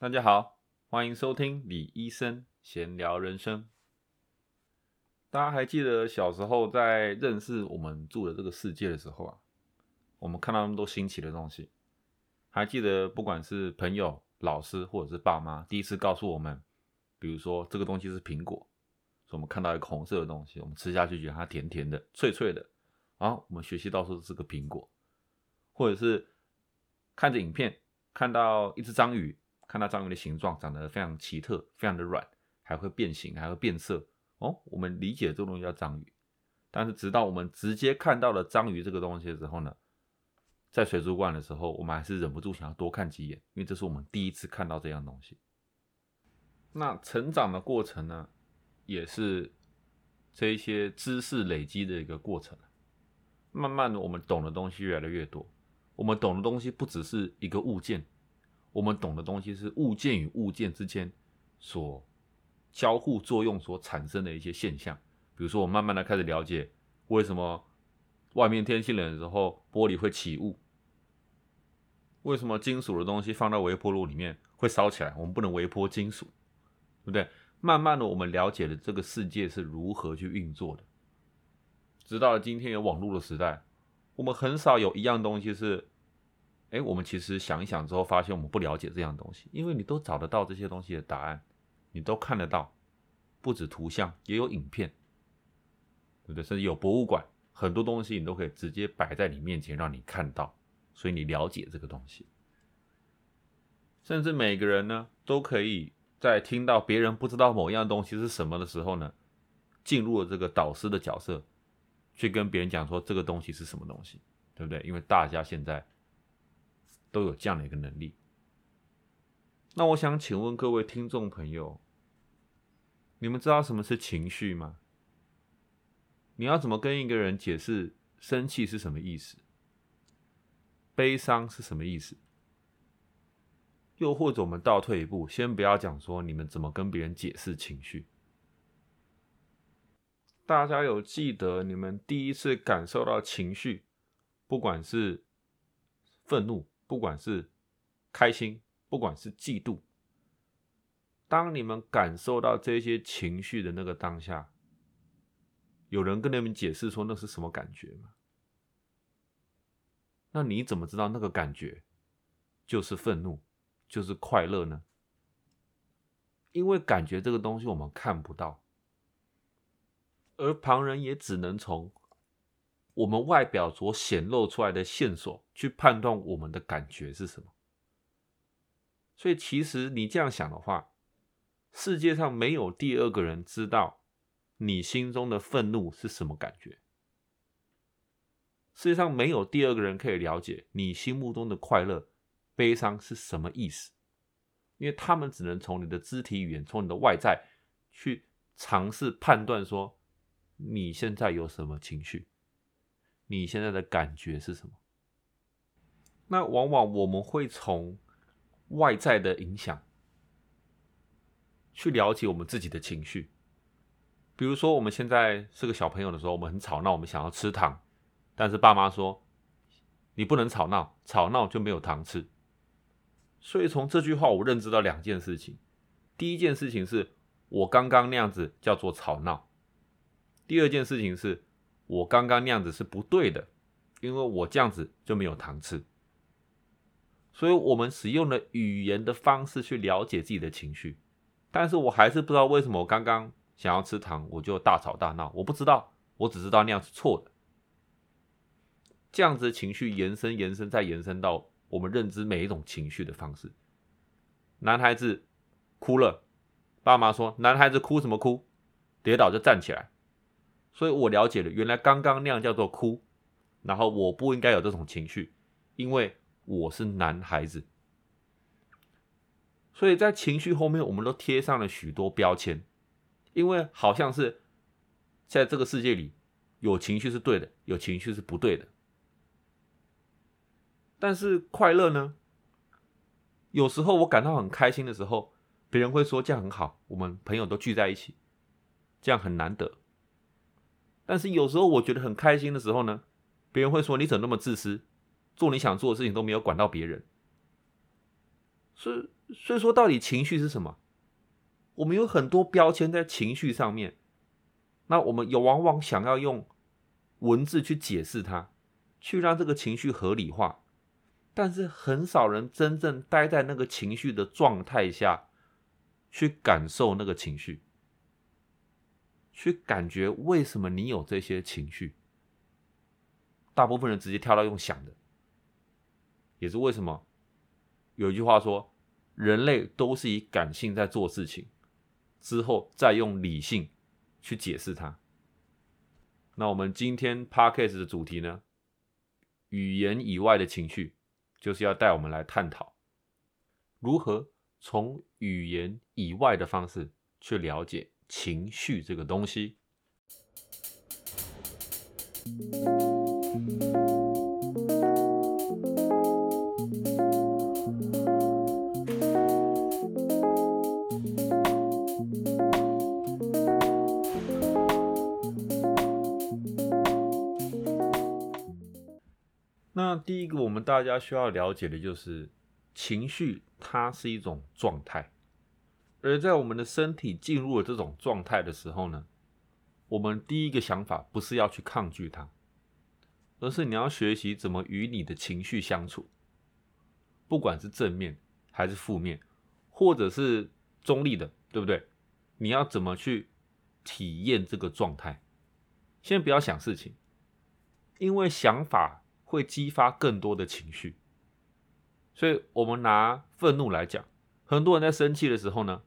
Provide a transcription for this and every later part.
大家好，欢迎收听李医生闲聊人生。大家还记得小时候在认识我们住的这个世界的时候啊，我们看到那么多新奇的东西。还记得不管是朋友、老师或者是爸妈，第一次告诉我们，比如说这个东西是苹果，所以我们看到一个红色的东西，我们吃下去觉得它甜甜的、脆脆的，然后我们学习到说是个苹果，或者是看着影片看到一只章鱼。看到章鱼的形状长得非常奇特，非常的软，还会变形，还会变色。哦，我们理解这东西叫章鱼。但是直到我们直接看到了章鱼这个东西的时候呢，在水族馆的时候，我们还是忍不住想要多看几眼，因为这是我们第一次看到这样东西。那成长的过程呢，也是这一些知识累积的一个过程。慢慢的，我们懂的东西越来越多。我们懂的东西不只是一个物件。我们懂的东西是物件与物件之间所交互作用所产生的一些现象。比如说，我慢慢的开始了解为什么外面天气冷的时候玻璃会起雾，为什么金属的东西放到微波炉里面会烧起来，我们不能微波金属，对不对？慢慢的，我们了解了这个世界是如何去运作的。直到今天有网络的时代，我们很少有一样东西是。哎，我们其实想一想之后，发现我们不了解这样东西，因为你都找得到这些东西的答案，你都看得到，不止图像，也有影片，对不对？甚至有博物馆，很多东西你都可以直接摆在你面前，让你看到，所以你了解这个东西。甚至每个人呢，都可以在听到别人不知道某样东西是什么的时候呢，进入了这个导师的角色，去跟别人讲说这个东西是什么东西，对不对？因为大家现在。都有这样的一个能力。那我想请问各位听众朋友，你们知道什么是情绪吗？你要怎么跟一个人解释生气是什么意思？悲伤是什么意思？又或者我们倒退一步，先不要讲说你们怎么跟别人解释情绪。大家有记得你们第一次感受到情绪，不管是愤怒？不管是开心，不管是嫉妒，当你们感受到这些情绪的那个当下，有人跟你们解释说那是什么感觉吗？那你怎么知道那个感觉就是愤怒，就是快乐呢？因为感觉这个东西我们看不到，而旁人也只能从。我们外表所显露出来的线索，去判断我们的感觉是什么。所以，其实你这样想的话，世界上没有第二个人知道你心中的愤怒是什么感觉。世界上没有第二个人可以了解你心目中的快乐、悲伤是什么意思，因为他们只能从你的肢体语言、从你的外在去尝试判断说你现在有什么情绪。你现在的感觉是什么？那往往我们会从外在的影响去了解我们自己的情绪。比如说，我们现在是个小朋友的时候，我们很吵闹，我们想要吃糖，但是爸妈说你不能吵闹，吵闹就没有糖吃。所以从这句话，我认知到两件事情：第一件事情是我刚刚那样子叫做吵闹；第二件事情是。我刚刚那样子是不对的，因为我这样子就没有糖吃。所以，我们使用了语言的方式去了解自己的情绪，但是我还是不知道为什么我刚刚想要吃糖，我就大吵大闹。我不知道，我只知道那样是错的。这样子的情绪延伸、延伸再延伸到我们认知每一种情绪的方式。男孩子哭了，爸妈说：“男孩子哭什么哭？跌倒就站起来。”所以我了解了，原来刚刚那样叫做哭，然后我不应该有这种情绪，因为我是男孩子。所以在情绪后面，我们都贴上了许多标签，因为好像是在这个世界里，有情绪是对的，有情绪是不对的。但是快乐呢？有时候我感到很开心的时候，别人会说这样很好，我们朋友都聚在一起，这样很难得。但是有时候我觉得很开心的时候呢，别人会说你怎么那么自私，做你想做的事情都没有管到别人。所以，所以说，到底情绪是什么？我们有很多标签在情绪上面，那我们有往往想要用文字去解释它，去让这个情绪合理化，但是很少人真正待在那个情绪的状态下去感受那个情绪，去感觉为什么你有这些情绪。大部分人直接跳到用想的，也是为什么有一句话说，人类都是以感性在做事情。之后再用理性去解释它。那我们今天 podcast 的主题呢？语言以外的情绪，就是要带我们来探讨如何从语言以外的方式去了解情绪这个东西。那第一个，我们大家需要了解的就是情绪，它是一种状态。而在我们的身体进入了这种状态的时候呢，我们第一个想法不是要去抗拒它，而是你要学习怎么与你的情绪相处，不管是正面还是负面，或者是中立的，对不对？你要怎么去体验这个状态？先不要想事情，因为想法。会激发更多的情绪，所以我们拿愤怒来讲，很多人在生气的时候呢，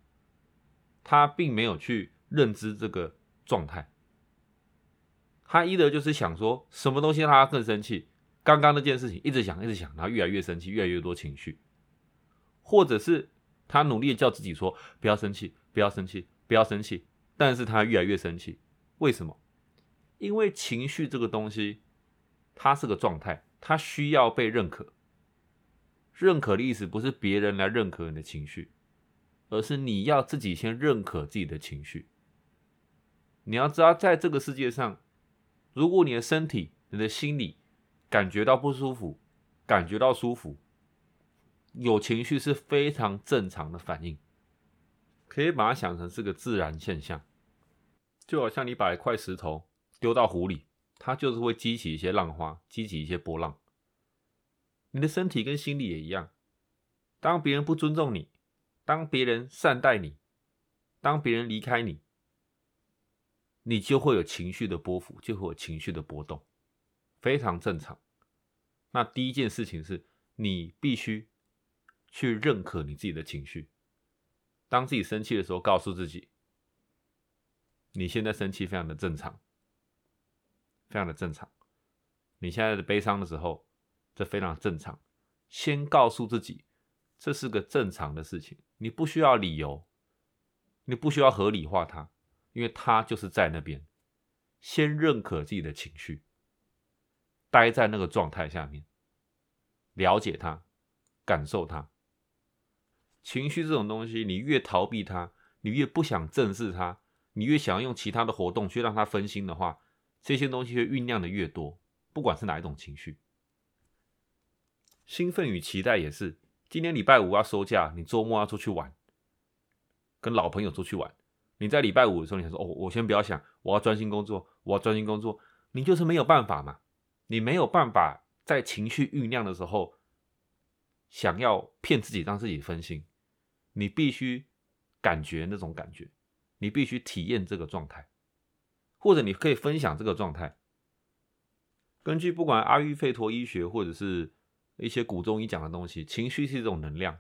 他并没有去认知这个状态，他一的就是想说什么东西让他更生气，刚刚那件事情一直想一直想，然后越来越生气，越来越多情绪，或者是他努力叫自己说不要生气，不要生气，不要生气，但是他越来越生气，为什么？因为情绪这个东西。它是个状态，它需要被认可。认可的意思不是别人来认可你的情绪，而是你要自己先认可自己的情绪。你要知道，在这个世界上，如果你的身体、你的心理感觉到不舒服，感觉到舒服，有情绪是非常正常的反应，可以把它想成是个自然现象。就好像你把一块石头丢到湖里。它就是会激起一些浪花，激起一些波浪。你的身体跟心理也一样，当别人不尊重你，当别人善待你，当别人离开你，你就会有情绪的波幅，就会有情绪的波动，非常正常。那第一件事情是你必须去认可你自己的情绪。当自己生气的时候，告诉自己，你现在生气非常的正常。非常的正常，你现在的悲伤的时候，这非常正常。先告诉自己，这是个正常的事情，你不需要理由，你不需要合理化它，因为它就是在那边。先认可自己的情绪，待在那个状态下面，了解它，感受它。情绪这种东西，你越逃避它，你越不想正视它，你越想要用其他的活动去让它分心的话。这些东西会酝酿的越多，不管是哪一种情绪，兴奋与期待也是。今天礼拜五要收假，你周末要出去玩，跟老朋友出去玩。你在礼拜五的时候，你想说：“哦，我先不要想，我要专心工作，我要专心工作。”你就是没有办法嘛，你没有办法在情绪酝酿的时候，想要骗自己，让自己分心。你必须感觉那种感觉，你必须体验这个状态。或者你可以分享这个状态。根据不管阿育吠陀医学或者是一些古中医讲的东西，情绪是一种能量。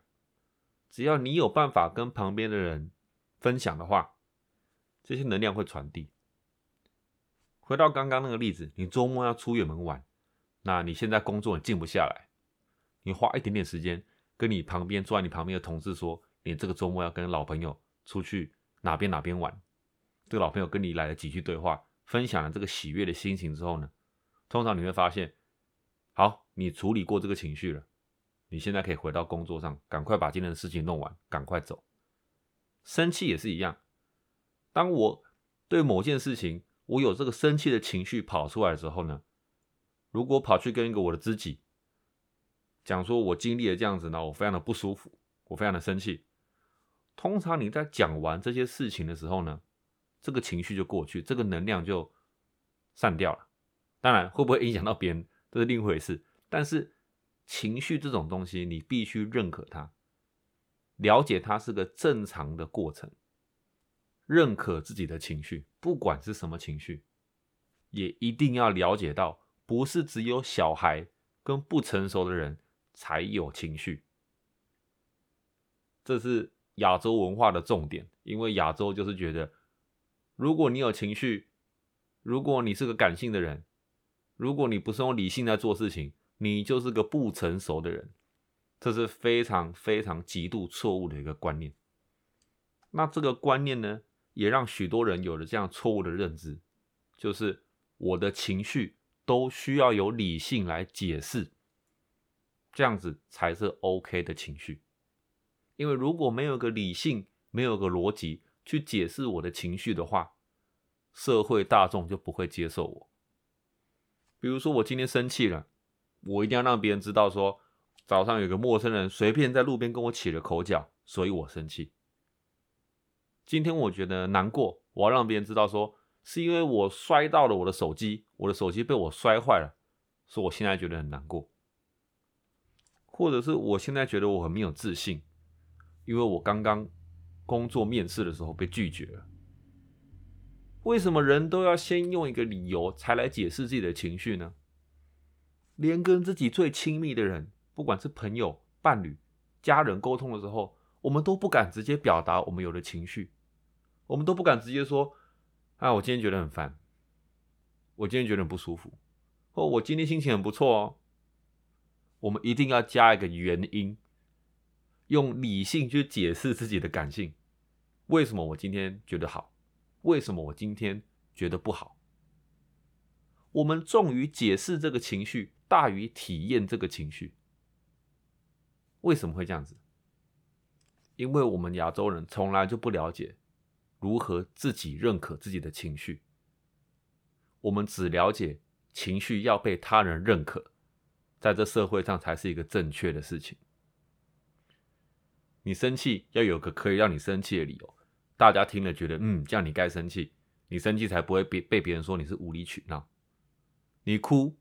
只要你有办法跟旁边的人分享的话，这些能量会传递。回到刚刚那个例子，你周末要出远门玩，那你现在工作你静不下来，你花一点点时间跟你旁边坐在你旁边的同事说，你这个周末要跟老朋友出去哪边哪边玩。这个老朋友跟你来了几句对话，分享了这个喜悦的心情之后呢，通常你会发现，好，你处理过这个情绪了，你现在可以回到工作上，赶快把今天的事情弄完，赶快走。生气也是一样，当我对某件事情我有这个生气的情绪跑出来的时候呢，如果跑去跟一个我的知己讲说，我经历了这样子呢，我非常的不舒服，我非常的生气。通常你在讲完这些事情的时候呢，这个情绪就过去，这个能量就散掉了。当然，会不会影响到别人，这是另一回事。但是情绪这种东西，你必须认可它，了解它是个正常的过程，认可自己的情绪，不管是什么情绪，也一定要了解到，不是只有小孩跟不成熟的人才有情绪。这是亚洲文化的重点，因为亚洲就是觉得，如果你有情绪，如果你是个感性的人。如果你不是用理性在做事情，你就是个不成熟的人，这是非常非常极度错误的一个观念。那这个观念呢，也让许多人有了这样错误的认知，就是我的情绪都需要有理性来解释，这样子才是 OK 的情绪。因为如果没有个理性，没有个逻辑去解释我的情绪的话，社会大众就不会接受我。比如说我今天生气了，我一定要让别人知道，说早上有个陌生人随便在路边跟我起了口角，所以我生气。今天我觉得难过，我要让别人知道，说是因为我摔到了我的手机，我的手机被我摔坏了，所以我现在觉得很难过。或者是我现在觉得我很没有自信，因为我刚刚工作面试的时候被拒绝了。为什么人都要先用一个理由才来解释自己的情绪呢？连跟自己最亲密的人，不管是朋友、伴侣、家人沟通的时候，我们都不敢直接表达我们有的情绪，我们都不敢直接说：“啊，我今天觉得很烦，我今天觉得很不舒服，或我今天心情很不错哦。”我们一定要加一个原因，用理性去解释自己的感性。为什么我今天觉得好？为什么我今天觉得不好？我们重于解释这个情绪，大于体验这个情绪。为什么会这样子？因为我们亚洲人从来就不了解如何自己认可自己的情绪。我们只了解情绪要被他人认可，在这社会上才是一个正确的事情。你生气要有个可以让你生气的理由。大家听了觉得，嗯，这样你该生气，你生气才不会被被别人说你是无理取闹。你哭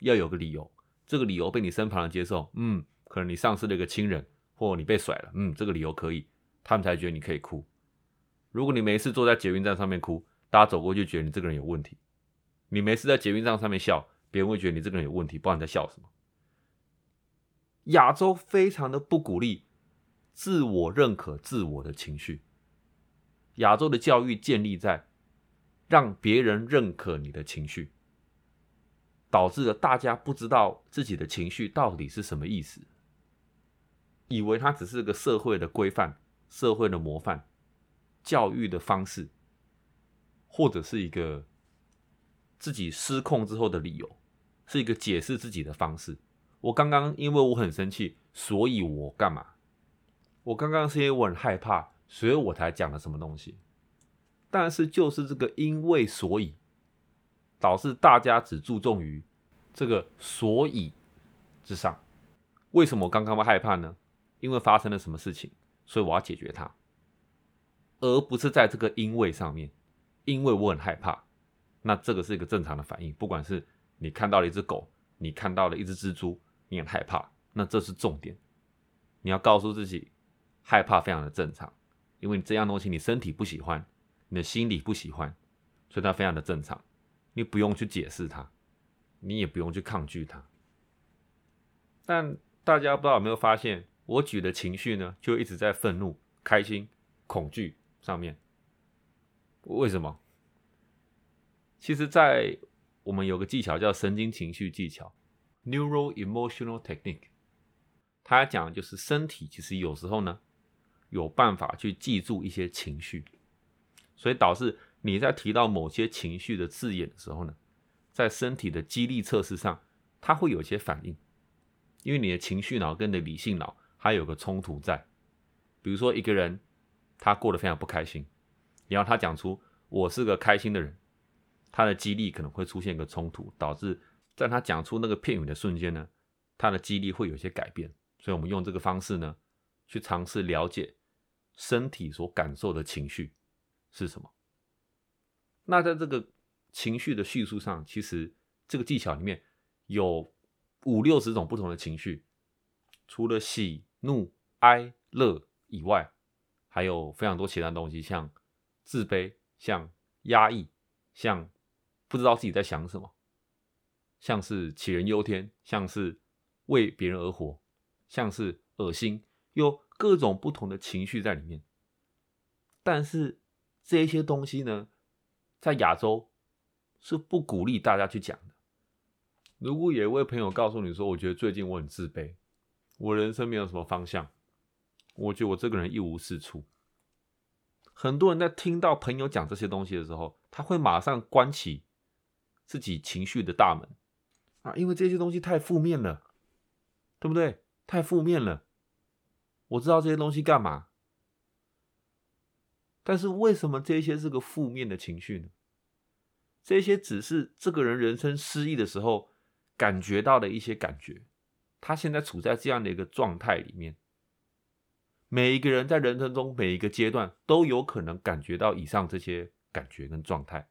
要有个理由，这个理由被你身旁人接受，嗯，可能你丧失了一个亲人，或你被甩了，嗯，这个理由可以，他们才觉得你可以哭。如果你没事坐在捷运站上面哭，大家走过去觉得你这个人有问题。你没事在捷运站上面笑，别人会觉得你这个人有问题，不知道你在笑什么。亚洲非常的不鼓励自我认可自我的情绪。亚洲的教育建立在让别人认可你的情绪，导致了大家不知道自己的情绪到底是什么意思，以为它只是个社会的规范、社会的模范、教育的方式，或者是一个自己失控之后的理由，是一个解释自己的方式。我刚刚因为我很生气，所以我干嘛？我刚刚是因为我很害怕。所以我才讲了什么东西，但是就是这个因为所以，导致大家只注重于这个所以之上。为什么我刚刚会害怕呢？因为发生了什么事情，所以我要解决它，而不是在这个因为上面。因为我很害怕，那这个是一个正常的反应。不管是你看到了一只狗，你看到了一只蜘蛛，你很害怕，那这是重点。你要告诉自己，害怕非常的正常。因为你这样东西，你身体不喜欢，你的心理不喜欢，所以它非常的正常，你不用去解释它，你也不用去抗拒它。但大家不知道有没有发现，我举的情绪呢，就一直在愤怒、开心、恐惧上面。为什么？其实，在我们有个技巧叫神经情绪技巧 （Neural Emotional Technique），它讲的就是身体其实有时候呢。有办法去记住一些情绪，所以导致你在提到某些情绪的字眼的时候呢，在身体的激励测试上，它会有一些反应，因为你的情绪脑跟你的理性脑还有个冲突在。比如说一个人他过得非常不开心，你要他讲出我是个开心的人，他的激励可能会出现一个冲突，导致在他讲出那个片语的瞬间呢，他的激励会有些改变。所以我们用这个方式呢。去尝试了解身体所感受的情绪是什么。那在这个情绪的叙述上，其实这个技巧里面有五六十种不同的情绪，除了喜怒哀乐以外，还有非常多其他东西，像自卑、像压抑、像不知道自己在想什么，像是杞人忧天，像是为别人而活，像是恶心，又各种不同的情绪在里面。但是这些东西呢，在亚洲是不鼓励大家去讲的。如果有一位朋友告诉你说：“我觉得最近我很自卑，我人生没有什么方向。”我觉得我这个人一无是处。很多人在听到朋友讲这些东西的时候，他会马上关起自己情绪的大门啊，因为这些东西太负面了，对不对？太负面了。我知道这些东西干嘛，但是为什么这些是个负面的情绪呢？这些只是这个人人生失意的时候感觉到的一些感觉，他现在处在这样的一个状态里面。每一个人在人生中每一个阶段都有可能感觉到以上这些感觉跟状态，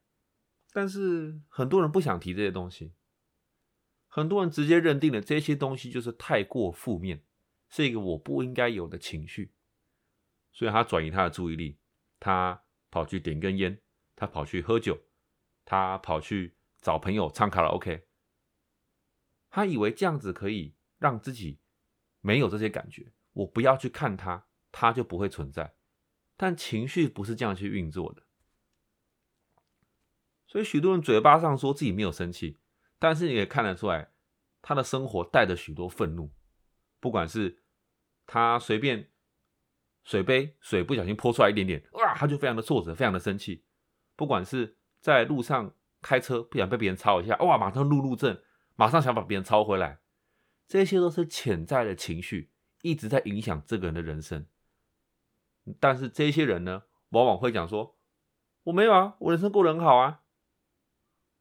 但是很多人不想提这些东西，很多人直接认定了这些东西就是太过负面，是一个我不应该有的情绪，所以他转移他的注意力，他跑去点根烟，他跑去喝酒，他跑去找朋友唱卡拉 OK，他以为这样子可以让自己没有这些感觉，我不要去看他。他就不会存在，但情绪不是这样去运作的。所以许多人嘴巴上说自己没有生气，但是你也看得出来，他的生活带着许多愤怒。不管是他随便水杯水不小心泼出来一点点，哇，他就非常的挫折，非常的生气。不管是在路上开车不想被别人超一下，哇，马上路怒症，马上想把别人超回来，这些都是潜在的情绪，一直在影响这个人的人生。但是这些人呢，往往会讲说：“我没有啊，我人生过得很好啊，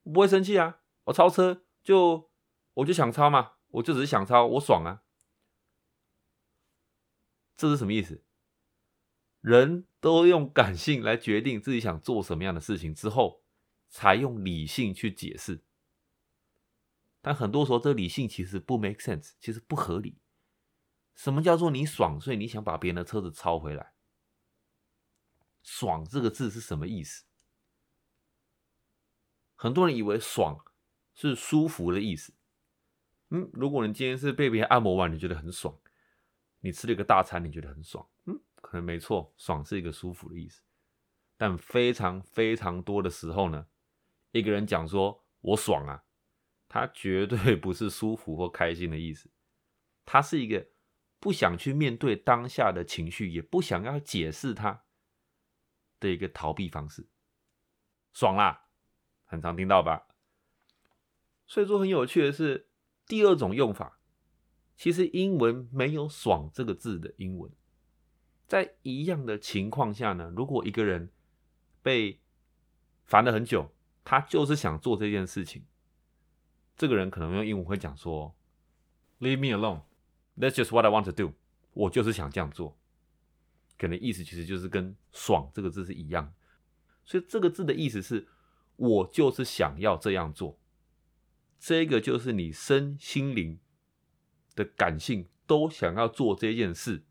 我不会生气啊，我超车就我就想超嘛，我就只是想超，我爽啊。”这是什么意思？人都用感性来决定自己想做什么样的事情之后，才用理性去解释。但很多时候，这理性其实不 make sense，其实不合理。什么叫做你爽？所以你想把别人的车子超回来？爽这个字是什么意思？很多人以为爽是舒服的意思。嗯，如果你今天是被别人按摩完，你觉得很爽；你吃了一个大餐，你觉得很爽。嗯，可能没错，爽是一个舒服的意思。但非常非常多的时候呢，一个人讲说我爽啊，他绝对不是舒服或开心的意思，他是一个不想去面对当下的情绪，也不想要解释它。的一个逃避方式，爽啦，很常听到吧？所以说很有趣的是，第二种用法，其实英文没有“爽”这个字的英文，在一样的情况下呢，如果一个人被烦了很久，他就是想做这件事情，这个人可能用英文会讲说：“Leave me alone, that's just what I want to do。”我就是想这样做。可能意思其实就是跟“爽”这个字是一样，所以这个字的意思是，我就是想要这样做，这个就是你身心灵的感性都想要做这件事，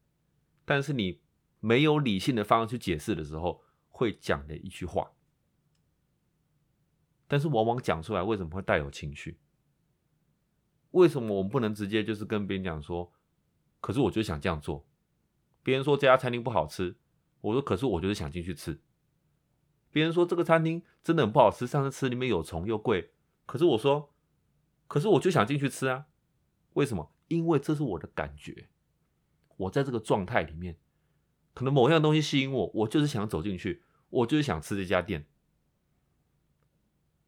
但是你没有理性的方式去解释的时候，会讲的一句话，但是往往讲出来为什么会带有情绪？为什么我们不能直接就是跟别人讲说，可是我就想这样做？别人说这家餐厅不好吃，我说可是我就是想进去吃。别人说这个餐厅真的很不好吃，上次吃里面有虫又贵，可是我说，可是我就想进去吃啊。为什么？因为这是我的感觉，我在这个状态里面，可能某样东西吸引我，我就是想走进去，我就是想吃这家店。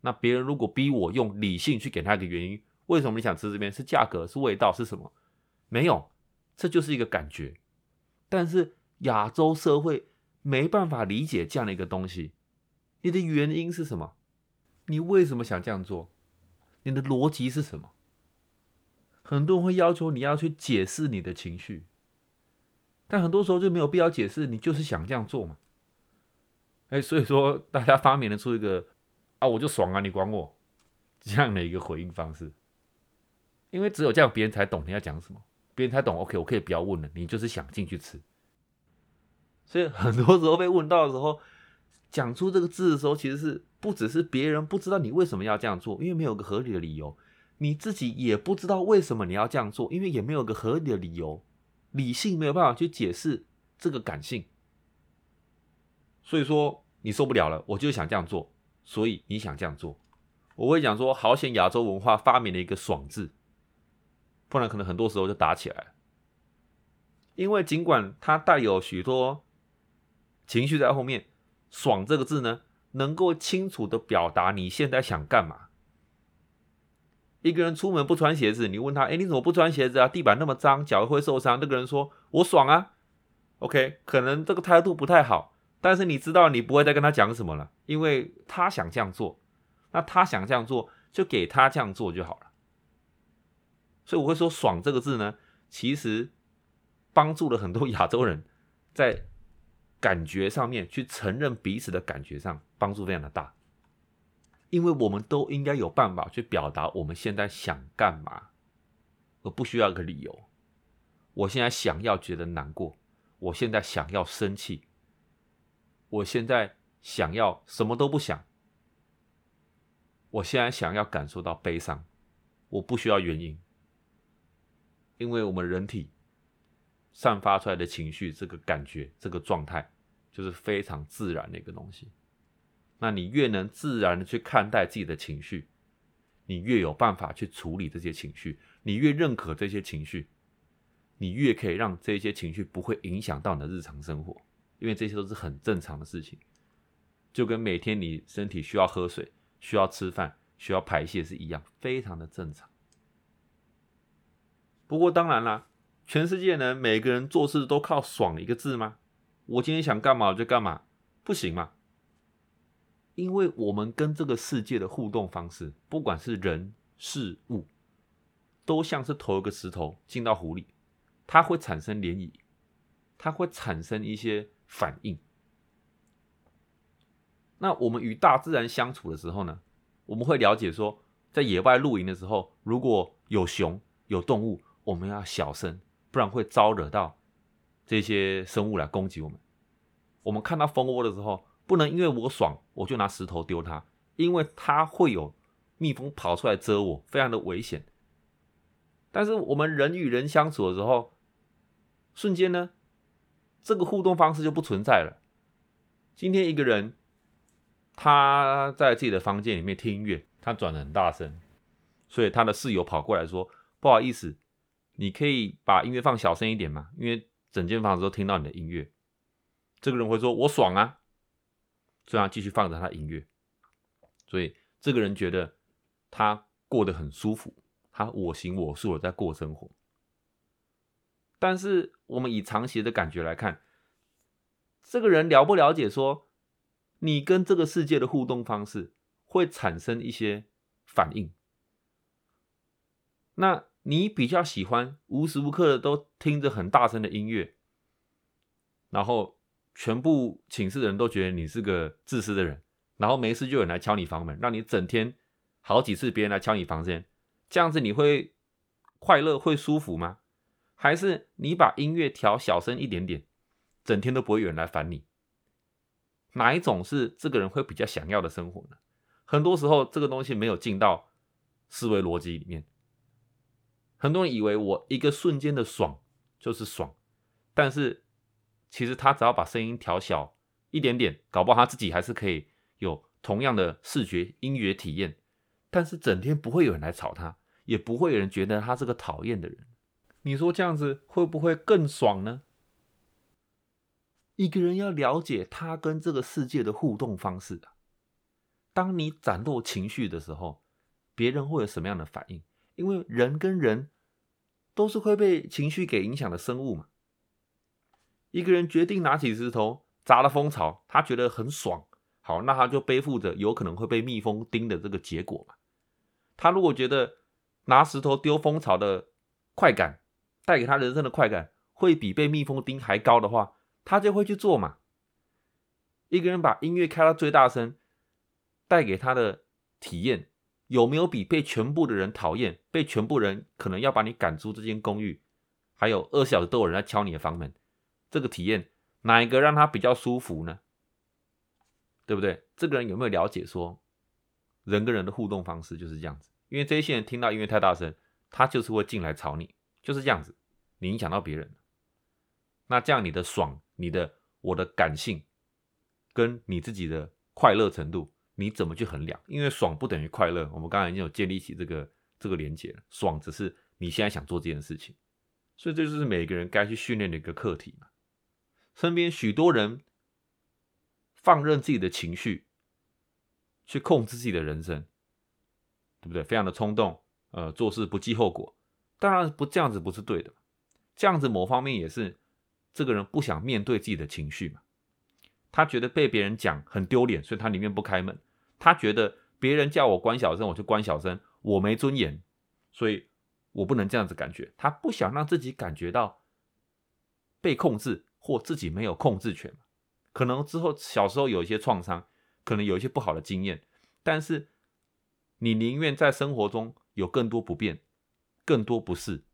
那别人如果逼我用理性去给他一个原因，为什么你想吃这边？是价格？是味道？是什么？没有，这就是一个感觉。但是亚洲社会没办法理解这样的一个东西，你的原因是什么？你为什么想这样做？你的逻辑是什么？很多人会要求你要去解释你的情绪，但很多时候就没有必要解释，你就是想这样做嘛。哎，所以说大家发明了出一个啊，我就爽啊，你管我这样的一个回应方式，因为只有这样，别人才懂你要讲什么，别人才懂。OK，我可以不要问了，你就是想进去吃。所以很多时候被问到的时候，讲出这个字的时候，其实是不只是别人不知道你为什么要这样做，因为没有个合理的理由，你自己也不知道为什么你要这样做，因为也没有个合理的理由，理性没有办法去解释这个感性。所以说你受不了了，我就想这样做，所以你想这样做，我会讲说，好险亚洲文化发明了一个“爽”字，不然可能很多时候就打起来。因为尽管它带有许多。情绪在后面，爽这个字呢，能够清楚的表达你现在想干嘛。一个人出门不穿鞋子，你问他，哎，你怎么不穿鞋子啊？地板那么脏，脚会受伤。那个人说，我爽啊。OK，可能这个态度不太好，但是你知道，你不会再跟他讲什么了，因为他想这样做，那他想这样做，就给他这样做就好了。所以我会说，爽这个字呢，其实帮助了很多亚洲人在。感觉上面去承认彼此的感觉上帮助非常的大，因为我们都应该有办法去表达我们现在想干嘛，而不需要一个理由。我现在想要觉得难过，我现在想要生气，我现在想要什么都不想，我现在想要感受到悲伤，我不需要原因，因为我们人体散发出来的情绪，这个感觉，这个状态。就是非常自然的一个东西，那你越能自然的去看待自己的情绪，你越有办法去处理这些情绪，你越认可这些情绪，你越可以让这些情绪不会影响到你的日常生活，因为这些都是很正常的事情，就跟每天你身体需要喝水、需要吃饭、需要排泄是一样，非常的正常。不过当然啦，全世界呢，每个人做事都靠“爽”一个字吗？我今天想干嘛就干嘛，不行吗？因为我们跟这个世界的互动方式，不管是人事物，都像是投一个石头进到湖里，它会产生涟漪，它会产生一些反应。那我们与大自然相处的时候呢，我们会了解说，在野外露营的时候，如果有熊有动物，我们要小声，不然会招惹到。这些生物来攻击我们。我们看到蜂窝的时候，不能因为我爽，我就拿石头丢它，因为它会有蜜蜂跑出来蛰我，非常的危险。但是我们人与人相处的时候，瞬间呢，这个互动方式就不存在了。今天一个人他在自己的房间里面听音乐，他转的很大声，所以他的室友跑过来说：“不好意思，你可以把音乐放小声一点吗？因为。”整间房子都听到你的音乐，这个人会说：“我爽啊！”这样继续放着他的音乐，所以这个人觉得他过得很舒服，他我行我素的在过生活。但是我们以长期的感觉来看，这个人了不了解说，你跟这个世界的互动方式会产生一些反应，那。你比较喜欢无时无刻的都听着很大声的音乐，然后全部寝室的人都觉得你是个自私的人，然后没事就有人来敲你房门，让你整天好几次别人来敲你房间，这样子你会快乐会舒服吗？还是你把音乐调小声一点点，整天都不会有人来烦你？哪一种是这个人会比较想要的生活呢？很多时候这个东西没有进到思维逻辑里面。很多人以为我一个瞬间的爽就是爽，但是其实他只要把声音调小一点点，搞不好他自己还是可以有同样的视觉音乐体验。但是整天不会有人来吵他，也不会有人觉得他是个讨厌的人。你说这样子会不会更爽呢？一个人要了解他跟这个世界的互动方式。当你展露情绪的时候，别人会有什么样的反应？因为人跟人。都是会被情绪给影响的生物嘛。一个人决定拿起石头砸了蜂巢，他觉得很爽，好，那他就背负着有可能会被蜜蜂叮的这个结果嘛。他如果觉得拿石头丢蜂巢的快感带给他人生的快感，会比被蜜蜂叮还高的话，他就会去做嘛。一个人把音乐开到最大声，带给他的体验有没有比被全部的人讨厌、被全部人可能要把你赶出这间公寓，还有二小时都有人在敲你的房门，这个体验哪一个让他比较舒服呢？对不对？这个人有没有了解说，人跟人的互动方式就是这样子？因为这些人听到音乐太大声，他就是会进来吵你，就是这样子，你影响到别人，那这样你的爽、你的我的感性。跟你自己的快乐程度，你怎么去衡量？因为爽不等于快乐，我们刚才已经有建立起这个这个连接了。爽只是你现在想做这件事情，所以这就是每个人该去训练的一个课题嘛。身边许多人放任自己的情绪去控制自己的人生，对不对？非常的冲动，呃，做事不计后果。当然不这样子不是对的，这样子某方面也是这个人不想面对自己的情绪嘛。他觉得被别人讲很丢脸，所以他里面不开门。他觉得别人叫我关小声，我就关小声，我没尊严，所以我不能这样子感觉。他不想让自己感觉到被控制或自己没有控制权。可能之后小时候有一些创伤，可能有一些不好的经验，但是你宁愿在生活中有更多不便、更多不适、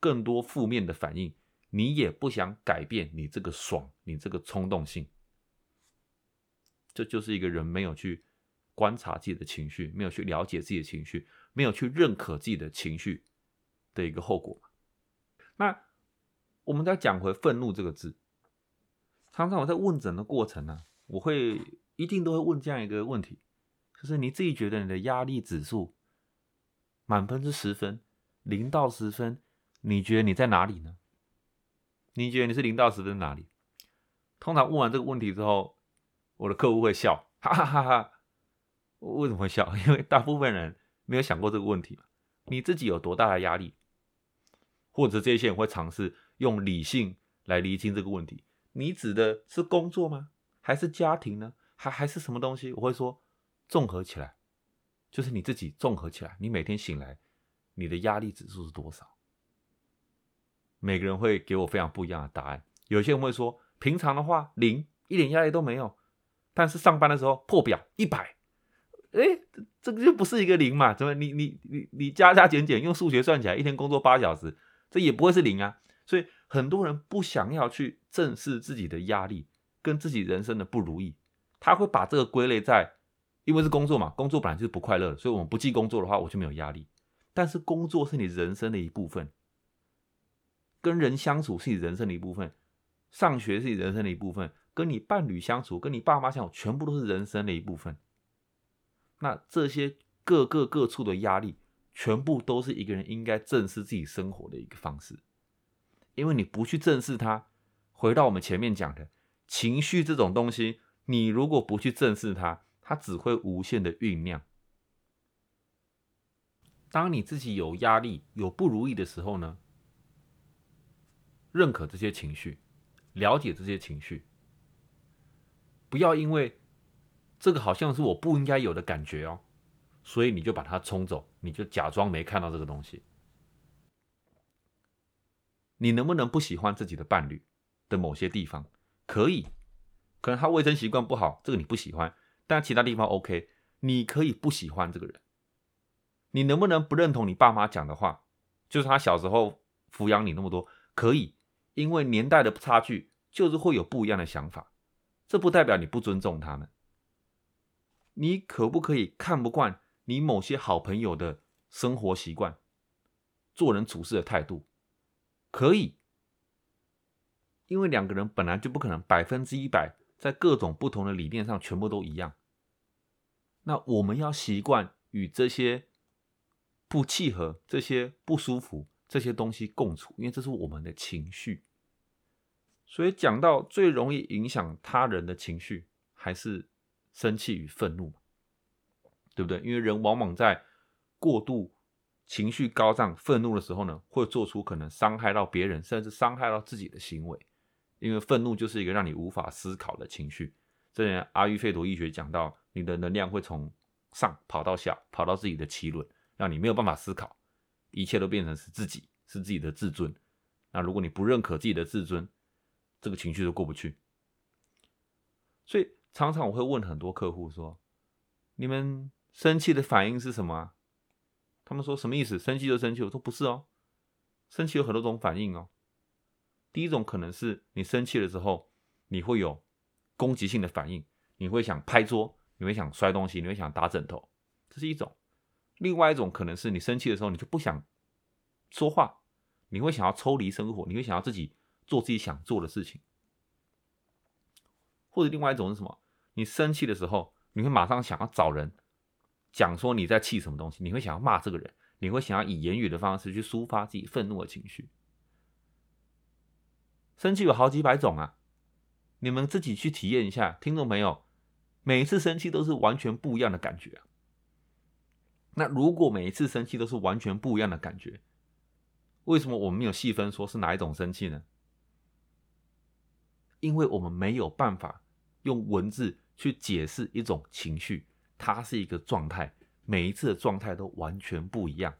更多负面的反应，你也不想改变你这个爽、你这个冲动性。这就是一个人没有去观察自己的情绪，没有去了解自己的情绪，没有去认可自己的情绪的一个后果。那我们再讲回愤怒这个字，常常我在问诊的过程呢，我会一定都会问这样一个问题，就是你自己觉得你的压力指数满分是十分，零到十分，你觉得你在哪里呢？你觉得你是零到十分哪里？通常问完这个问题之后。我的客户会笑，哈哈哈哈！为什么会笑？因为大部分人没有想过这个问题。你自己有多大的压力？或者这些人会尝试用理性来厘清这个问题。你指的是工作吗？还是家庭呢？还还是什么东西？我会说，综合起来，就是你自己综合起来，你每天醒来，你的压力指数是多少？每个人会给我非常不一样的答案。有些人会说，平常的话零，一点压力都没有。但是上班的时候破表一百，哎，这个就不是一个零嘛？怎么你你你你加加减减用数学算起来，一天工作八小时，这也不会是零啊。所以很多人不想要去正视自己的压力跟自己人生的不如意，他会把这个归类在，因为是工作嘛，工作本来就是不快乐，所以我们不记工作的话，我就没有压力。但是工作是你人生的一部分，跟人相处是你人生的一部分，上学是你人生的一部分。跟你伴侣相处，跟你爸妈相处，全部都是人生的一部分。那这些各个各处的压力，全部都是一个人应该正视自己生活的一个方式。因为你不去正视它，回到我们前面讲的情绪这种东西，你如果不去正视它，它只会无限的酝酿。当你自己有压力、有不如意的时候呢，认可这些情绪，了解这些情绪。不要因为这个好像是我不应该有的感觉哦，所以你就把它冲走，你就假装没看到这个东西。你能不能不喜欢自己的伴侣的某些地方？可以，可能他卫生习惯不好，这个你不喜欢，但其他地方 OK，你可以不喜欢这个人。你能不能不认同你爸妈讲的话？就是他小时候抚养你那么多，可以，因为年代的差距，就是会有不一样的想法。这不代表你不尊重他们。你可不可以看不惯你某些好朋友的生活习惯、做人处事的态度？可以，因为两个人本来就不可能百分之一百在各种不同的理念上全部都一样。那我们要习惯与这些不契合、这些不舒服这些东西共处，因为这是我们的情绪。所以讲到最容易影响他人的情绪，还是生气与愤怒，对不对？因为人往往在过度情绪高涨、愤怒的时候呢，会做出可能伤害到别人，甚至伤害到自己的行为。因为愤怒就是一个让你无法思考的情绪。这前阿育吠陀医学讲到，你的能量会从上跑到下，跑到自己的脐轮，让你没有办法思考，一切都变成是自己，是自己的自尊。那如果你不认可自己的自尊，这个情绪就过不去。所以常常我会问很多客户说：“你们生气的反应是什么？”他们说：“什么意思？生气就生气？”我说：“不是哦，生气有很多种反应哦。第一种可能是你生气的时候，你会有攻击性的反应，你会想拍桌，你会想摔东西，你会想打枕头，这是一种。另外一种可能是你生气的时候，你就不想说话。”你会想要抽离生活，你会想要自己做自己想做的事情，或者另外一种是什么？你生气的时候，你会马上想要找人讲说你在气什么东西，你会想要骂这个人，你会想要以言语的方式去抒发自己愤怒的情绪。生气有好几百种啊，你们自己去体验一下，听懂没有，每一次生气都是完全不一样的感觉。那如果每一次生气都是完全不一样的感觉？为什么我们没有细分说是哪一种生气呢？因为我们没有办法用文字去解释一种情绪，它是一个状态，每一次的状态都完全不一样。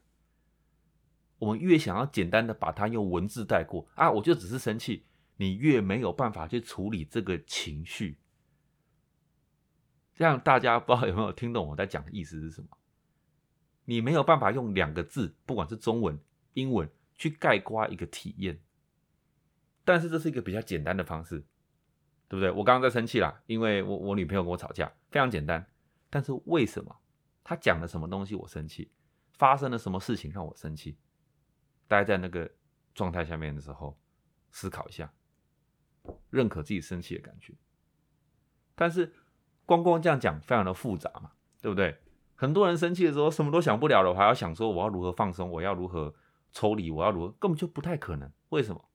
我们越想要简单的把它用文字带过啊，我就只是生气，你越没有办法去处理这个情绪。这样大家不知道有没有听懂我在讲的意思是什么？你没有办法用两个字，不管是中文、英文。去概括一个体验，但是这是一个比较简单的方式，对不对？我刚刚在生气啦，因为我我女朋友跟我吵架，非常简单。但是为什么他讲了什么东西我生气？发生了什么事情让我生气？待在那个状态下面的时候，思考一下，认可自己生气的感觉。但是光光这样讲非常的复杂嘛，对不对？很多人生气的时候什么都想不了了，我还要想说我要如何放松，我要如何。抽离，我要如何？根本就不太可能。为什么？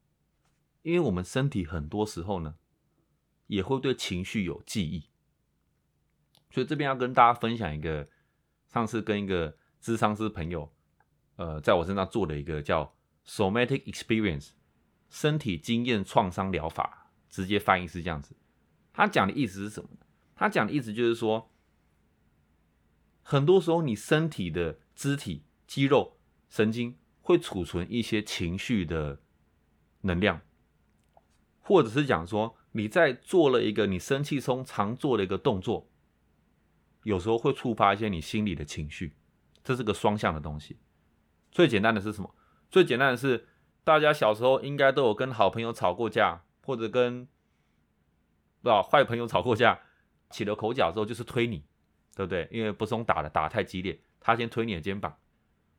因为我们身体很多时候呢，也会对情绪有记忆。所以这边要跟大家分享一个，上次跟一个智商师朋友，呃，在我身上做的一个叫 somatic experience 身体经验创伤疗法，直接翻译是这样子。他讲的意思是什么？他讲的意思就是说，很多时候你身体的肢体、肌肉、神经。会储存一些情绪的能量，或者是讲说你在做了一个你生气中常做的一个动作，有时候会触发一些你心里的情绪，这是个双向的东西。最简单的是什么？最简单的是大家小时候应该都有跟好朋友吵过架，或者跟不坏朋友吵过架，起了口角之后就是推你，对不对？因为不是用打的，打太激烈，他先推你的肩膀。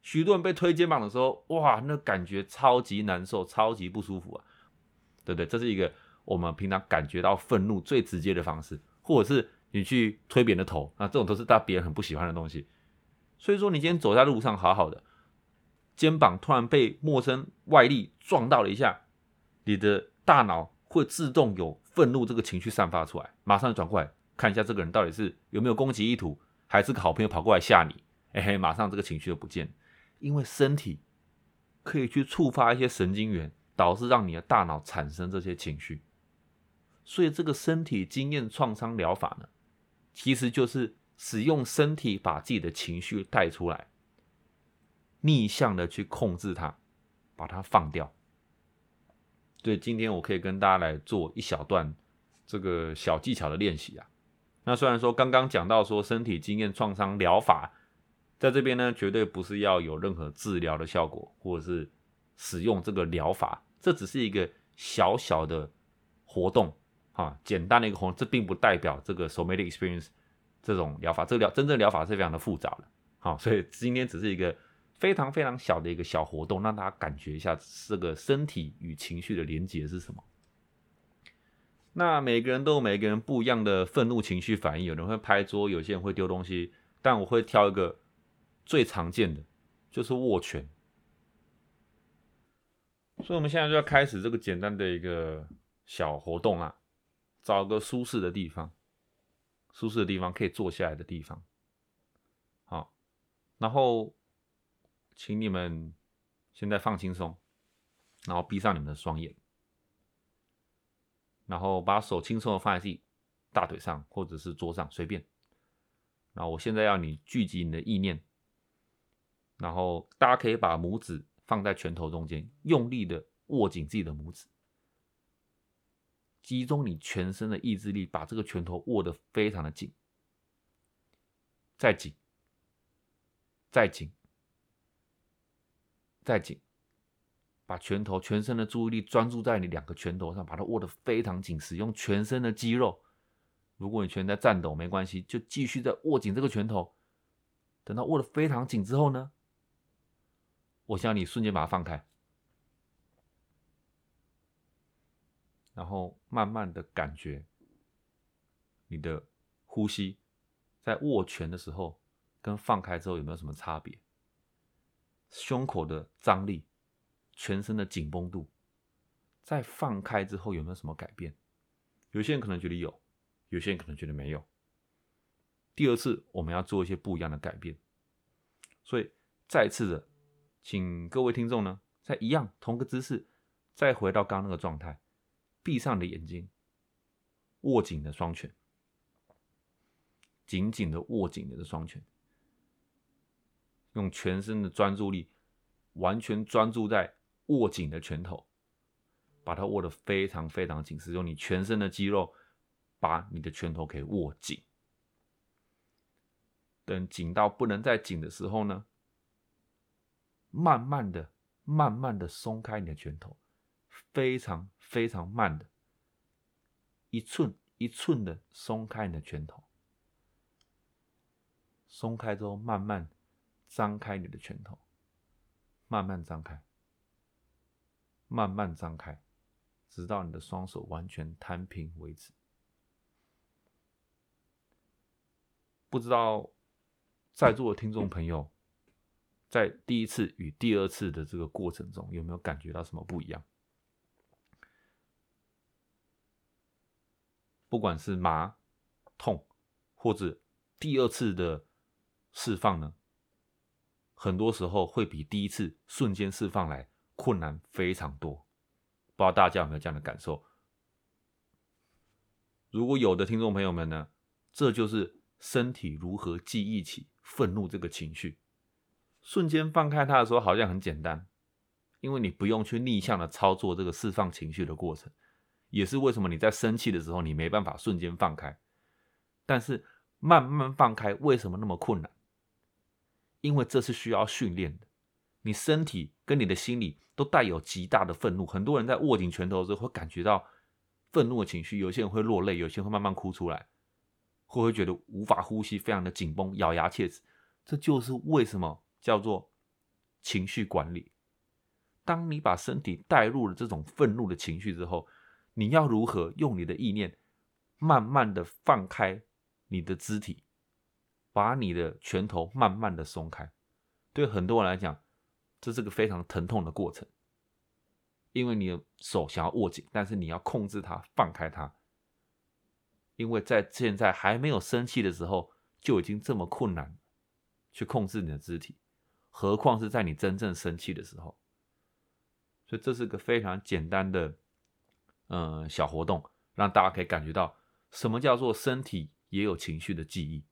许多人被推肩膀的时候，哇，那感觉超级难受，超级不舒服啊，对不对？这是一个我们平常感觉到愤怒最直接的方式，或者是你去推别人的头，那这种都是大别人很不喜欢的东西。所以说，你今天走在路上好好的，肩膀突然被陌生外力撞到了一下，你的大脑会自动有愤怒这个情绪散发出来，马上转过来看一下这个人到底是有没有攻击意图，还是个好朋友跑过来吓你，嘿嘿，马上这个情绪就不见。因为身体可以去触发一些神经元，导致让你的大脑产生这些情绪，所以这个身体经验创伤疗法呢，其实就是使用身体把自己的情绪带出来，逆向的去控制它，把它放掉。对，今天我可以跟大家来做一小段这个小技巧的练习啊。那虽然说刚刚讲到说身体经验创伤疗法。在这边呢，绝对不是要有任何治疗的效果，或者是使用这个疗法，这只是一个小小的活动，啊，简单的一个活动，这并不代表这个 somatic experience 这种疗法，这个疗真正疗法是非常的复杂的，好，所以今天只是一个非常非常小的一个小活动，让大家感觉一下这个身体与情绪的连接是什么。那每个人都有每个人不一样的愤怒情绪反应，有人会拍桌，有些人会丢东西，但我会挑一个。最常见的就是握拳，所以我们现在就要开始这个简单的一个小活动啊，找个舒适的地方，舒适的地方可以坐下来的地方，好，然后请你们现在放轻松，然后闭上你们的双眼，然后把手轻松的放在自己大腿上或者是桌上随便，然后我现在要你聚集你的意念。然后大家可以把拇指放在拳头中间，用力的握紧自己的拇指，集中你全身的意志力，把这个拳头握得非常的紧，再紧，再紧，再紧，把拳头全身的注意力专注在你两个拳头上，把它握得非常紧，使用全身的肌肉。如果你拳在颤抖，没关系，就继续在握紧这个拳头。等到握得非常紧之后呢，我希望你瞬间把它放开。然后慢慢的感觉你的呼吸，在握拳的时候跟放开之后有没有什么差别？胸口的张力、全身的紧绷度，在放开之后有没有什么改变？有些人可能觉得有，有些人可能觉得没有。第二次我们要做一些不一样的改变，所以再次的，请各位听众呢，在一样同个姿势，再回到刚刚那个状态。闭上你的眼睛，握紧的双拳，紧紧的握紧你的双拳，用全身的专注力，完全专注在握紧的拳头，把它握得非常非常紧，使用你全身的肌肉把你的拳头给握紧。等紧到不能再紧的时候呢，慢慢的、慢慢的松开你的拳头。非常非常慢的，一寸一寸的松开你的拳头，松开之后慢慢张开你的拳头，慢慢张开，慢慢张开，直到你的双手完全摊平为止。不知道在座的听众朋友，在第一次与第二次的这个过程中，有没有感觉到什么不一样？不管是麻、痛，或者第二次的释放呢，很多时候会比第一次瞬间释放来困难非常多。不知道大家有没有这样的感受？如果有的听众朋友们呢，这就是身体如何记忆起愤怒这个情绪，瞬间放开它的时候好像很简单，因为你不用去逆向的操作这个释放情绪的过程。也是为什么你在生气的时候，你没办法瞬间放开，但是慢慢放开为什么那么困难？因为这是需要训练的。你身体跟你的心理都带有极大的愤怒，很多人在握紧拳头的时候会感觉到愤怒的情绪，有些人会落泪，有些人会慢慢哭出来，会会觉得无法呼吸，非常的紧绷，咬牙切齿。这就是为什么叫做情绪管理。当你把身体带入了这种愤怒的情绪之后，你要如何用你的意念，慢慢的放开你的肢体，把你的拳头慢慢的松开。对很多人来讲，这是个非常疼痛的过程，因为你的手想要握紧，但是你要控制它，放开它。因为在现在还没有生气的时候，就已经这么困难去控制你的肢体，何况是在你真正生气的时候。所以这是个非常简单的。嗯，小活动让大家可以感觉到什么叫做身体也有情绪的记忆。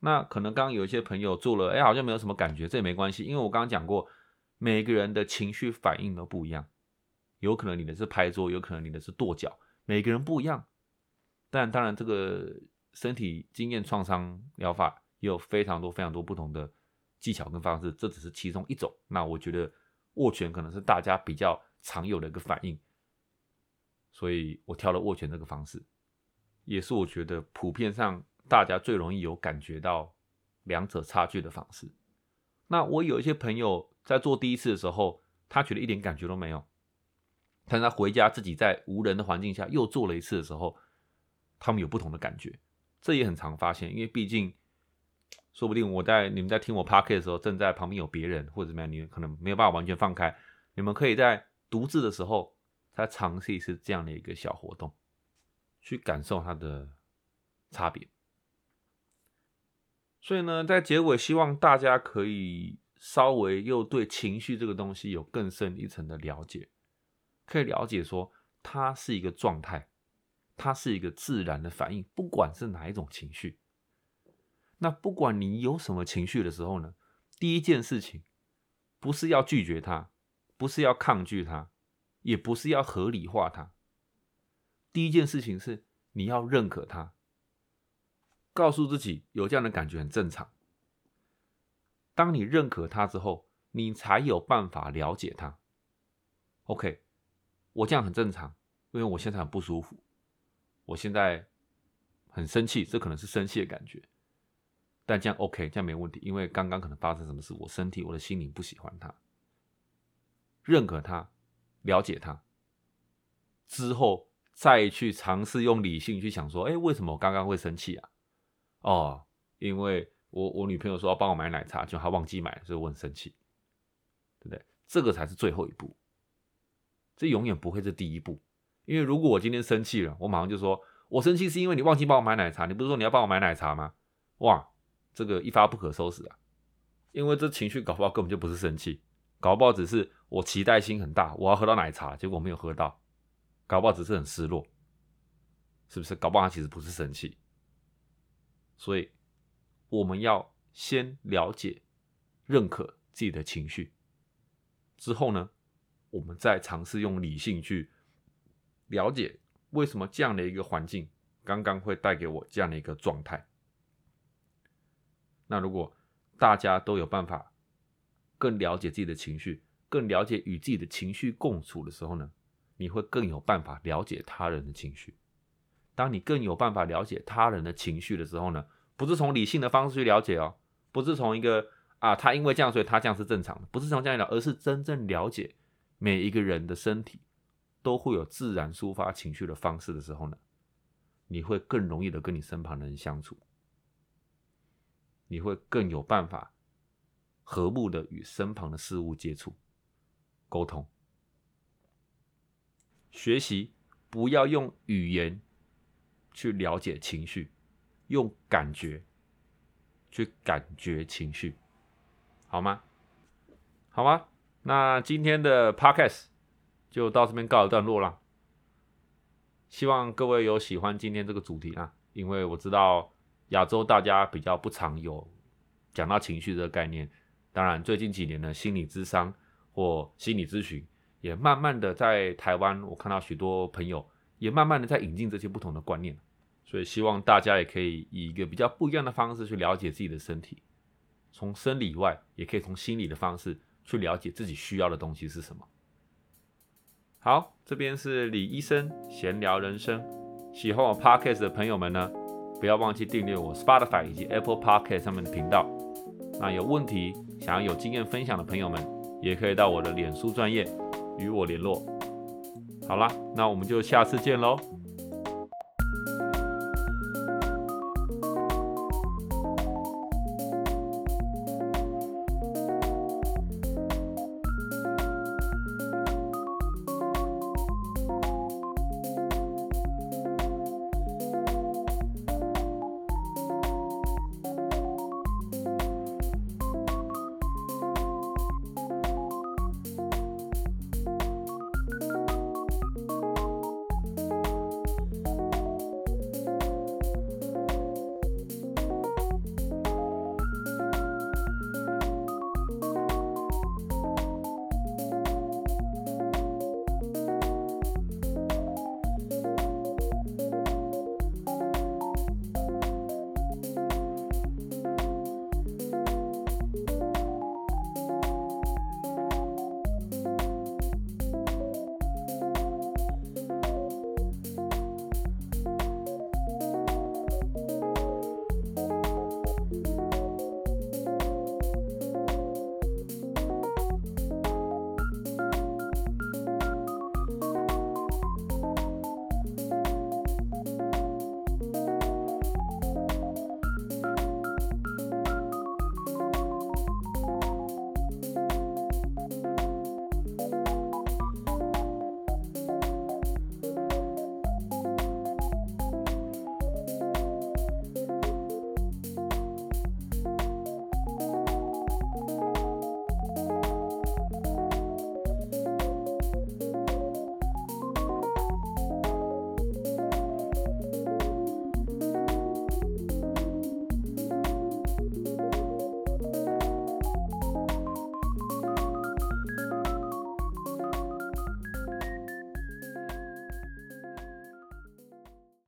那可能刚刚有一些朋友做了，哎，好像没有什么感觉，这也没关系，因为我刚刚讲过，每个人的情绪反应都不一样，有可能你的是拍桌，有可能你的是跺脚，每个人不一样。但当然，这个身体经验创伤疗法也有非常多非常多不同的技巧跟方式，这只是其中一种。那我觉得握拳可能是大家比较常有的一个反应。所以我挑了握拳这个方式，也是我觉得普遍上大家最容易有感觉到两者差距的方式。那我有一些朋友在做第一次的时候，他觉得一点感觉都没有，但他回家自己在无人的环境下又做了一次的时候，他们有不同的感觉。这也很常发现，因为毕竟说不定我在你们在听我 p a r k 的时候，正在旁边有别人或者怎么样，你们可能没有办法完全放开。你们可以在独自的时候。他尝试是这样的一个小活动，去感受它的差别。所以呢，在结尾希望大家可以稍微又对情绪这个东西有更深一层的了解，可以了解说它是一个状态，它是一个自然的反应，不管是哪一种情绪。那不管你有什么情绪的时候呢，第一件事情不是要拒绝它。不是要抗拒它，也不是要合理化它。第一件事情是你要认可它，告诉自己有这样的感觉很正常。当你认可它之后，你才有办法了解它。OK，我这样很正常，因为我现在很不舒服，我现在很生气，这可能是生气的感觉。但这样 OK，这样没问题，因为刚刚可能发生什么事，我身体、我的心灵不喜欢它。认可它，了解它之后，再去尝试用理性去想说：，哎，为什么我刚刚会生气啊？哦，因为我我女朋友说要帮我买奶茶，就她忘记买，所以我很生气，对不对？这个才是最后一步，这永远不会是第一步。因为如果我今天生气了，我马上就说我生气是因为你忘记帮我买奶茶，你不是说你要帮我买奶茶吗？哇，这个一发不可收拾啊！因为这情绪搞不好根本就不是生气。搞不好只是我期待心很大，我要喝到奶茶，结果没有喝到，搞不好只是很失落，是不是？搞不好他其实不是生气，所以我们要先了解、认可自己的情绪，之后呢，我们再尝试用理性去了解为什么这样的一个环境刚刚会带给我这样的一个状态。那如果大家都有办法。更了解自己的情绪，更了解与自己的情绪共处的时候呢，你会更有办法了解他人的情绪。当你更有办法了解他人的情绪的时候呢，不是从理性的方式去了解哦，不是从一个啊他因为这样所以他这样是正常的，不是从这样聊，而是真正了解每一个人的身体都会有自然抒发情绪的方式的时候呢，你会更容易的跟你身旁的人相处，你会更有办法。和睦的与身旁的事物接触、沟通、学习，不要用语言去了解情绪，用感觉去感觉情绪，好吗？好吗？那今天的 podcast 就到这边告一段落了。希望各位有喜欢今天这个主题啊，因为我知道亚洲大家比较不常有讲到情绪这个概念。当然，最近几年呢，心理咨商或心理咨询也慢慢的在台湾，我看到许多朋友也慢慢的在引进这些不同的观念，所以希望大家也可以以一个比较不一样的方式去了解自己的身体，从生理以外，也可以从心理的方式去了解自己需要的东西是什么。好，这边是李医生闲聊人生，喜欢我 podcast 的朋友们呢，不要忘记订阅我 Spotify 以及 Apple Podcast 上面的频道。那有问题想要有经验分享的朋友们，也可以到我的脸书专业与我联络。好啦，那我们就下次见喽。